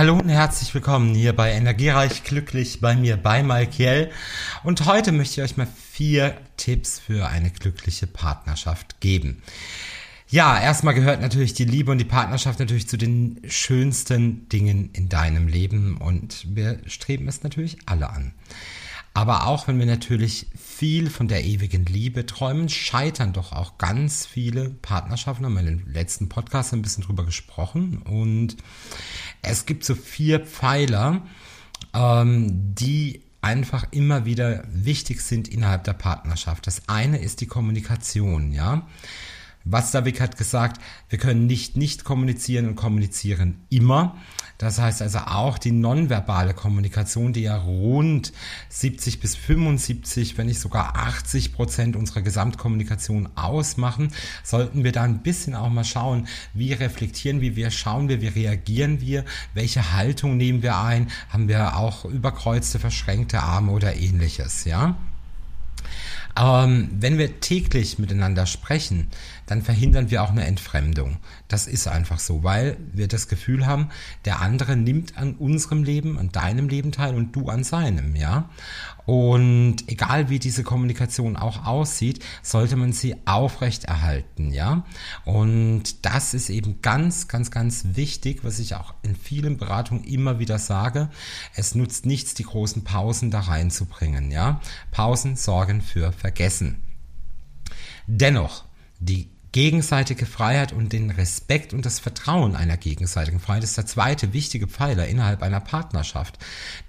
Hallo und herzlich willkommen hier bei Energiereich Glücklich bei mir, bei Malkiel. Und heute möchte ich euch mal vier Tipps für eine glückliche Partnerschaft geben. Ja, erstmal gehört natürlich die Liebe und die Partnerschaft natürlich zu den schönsten Dingen in deinem Leben und wir streben es natürlich alle an. Aber auch wenn wir natürlich viel von der ewigen Liebe träumen, scheitern doch auch ganz viele Partnerschaften. Haben wir in den letzten Podcast ein bisschen drüber gesprochen. Und es gibt so vier Pfeiler, ähm, die einfach immer wieder wichtig sind innerhalb der Partnerschaft. Das eine ist die Kommunikation, ja. Watzlawick hat gesagt, wir können nicht nicht kommunizieren und kommunizieren immer. Das heißt also auch die nonverbale Kommunikation, die ja rund 70 bis 75, wenn nicht sogar 80 Prozent unserer Gesamtkommunikation ausmachen, sollten wir da ein bisschen auch mal schauen, wie reflektieren wir, wie schauen wir, wie reagieren wir, welche Haltung nehmen wir ein, haben wir auch überkreuzte, verschränkte Arme oder ähnliches, ja? Ähm, wenn wir täglich miteinander sprechen, dann verhindern wir auch eine Entfremdung. Das ist einfach so, weil wir das Gefühl haben, der andere nimmt an unserem Leben, an deinem Leben teil und du an seinem, ja. Und egal wie diese Kommunikation auch aussieht, sollte man sie aufrechterhalten, ja. Und das ist eben ganz, ganz, ganz wichtig, was ich auch in vielen Beratungen immer wieder sage. Es nutzt nichts, die großen Pausen da reinzubringen, ja. Pausen sorgen für Vergessen. Dennoch, die gegenseitige Freiheit und den Respekt und das Vertrauen einer gegenseitigen Freiheit ist der zweite wichtige Pfeiler innerhalb einer Partnerschaft.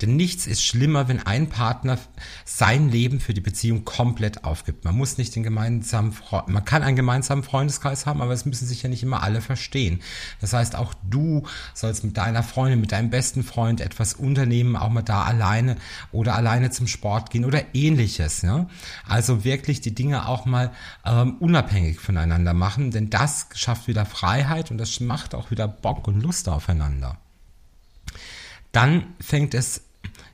Denn nichts ist schlimmer, wenn ein Partner sein Leben für die Beziehung komplett aufgibt. Man muss nicht den gemeinsamen, man kann einen gemeinsamen Freundeskreis haben, aber es müssen sich ja nicht immer alle verstehen. Das heißt, auch du sollst mit deiner Freundin, mit deinem besten Freund etwas unternehmen, auch mal da alleine oder alleine zum Sport gehen oder ähnliches. Ja? Also wirklich die Dinge auch mal ähm, unabhängig voneinander miteinander machen, denn das schafft wieder Freiheit und das macht auch wieder Bock und Lust aufeinander. Dann fängt es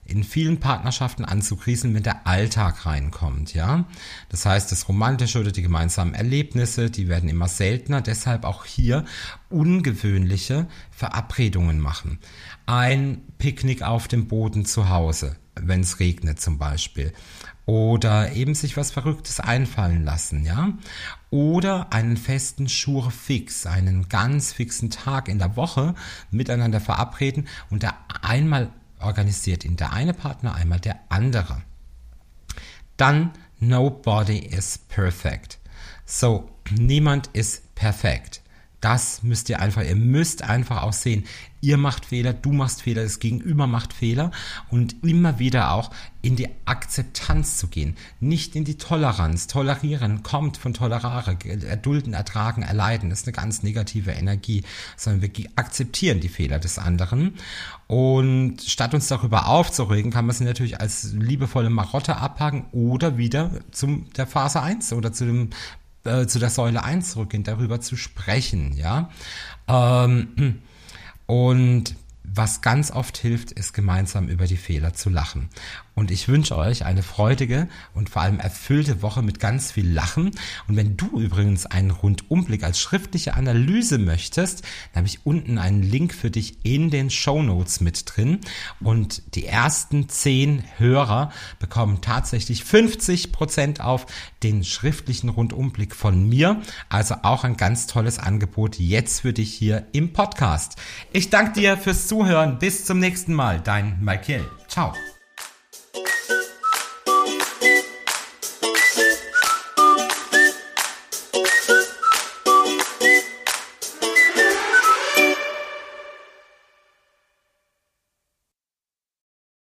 in vielen Partnerschaften an zu krisen, wenn der Alltag reinkommt, ja. Das heißt, das Romantische oder die gemeinsamen Erlebnisse, die werden immer seltener, deshalb auch hier ungewöhnliche Verabredungen machen. Ein Picknick auf dem Boden zu Hause, wenn es regnet zum Beispiel oder eben sich was Verrücktes einfallen lassen, ja? Oder einen festen Schur fix, einen ganz fixen Tag in der Woche miteinander verabreden und da einmal organisiert ihn der eine Partner, einmal der andere. Dann nobody is perfect. So, niemand ist perfekt. Das müsst ihr einfach, ihr müsst einfach auch sehen, ihr macht Fehler, du machst Fehler, das Gegenüber macht Fehler und immer wieder auch in die Akzeptanz zu gehen, nicht in die Toleranz. Tolerieren kommt von Tolerare, erdulden, ertragen, erleiden, das ist eine ganz negative Energie, sondern wir akzeptieren die Fehler des anderen und statt uns darüber aufzuregen, kann man sie natürlich als liebevolle Marotte abhaken oder wieder zum der Phase 1 oder zu dem äh, zu der Säule 1 zurückgehen, darüber zu sprechen, ja. Ähm, und was ganz oft hilft, ist gemeinsam über die Fehler zu lachen. Und ich wünsche euch eine freudige und vor allem erfüllte Woche mit ganz viel Lachen. Und wenn du übrigens einen Rundumblick als schriftliche Analyse möchtest, dann habe ich unten einen Link für dich in den Show Notes mit drin. Und die ersten zehn Hörer bekommen tatsächlich 50 Prozent auf den schriftlichen Rundumblick von mir. Also auch ein ganz tolles Angebot jetzt für dich hier im Podcast. Ich danke dir fürs Zuhören. Bis zum nächsten Mal. Dein Michael. Ciao.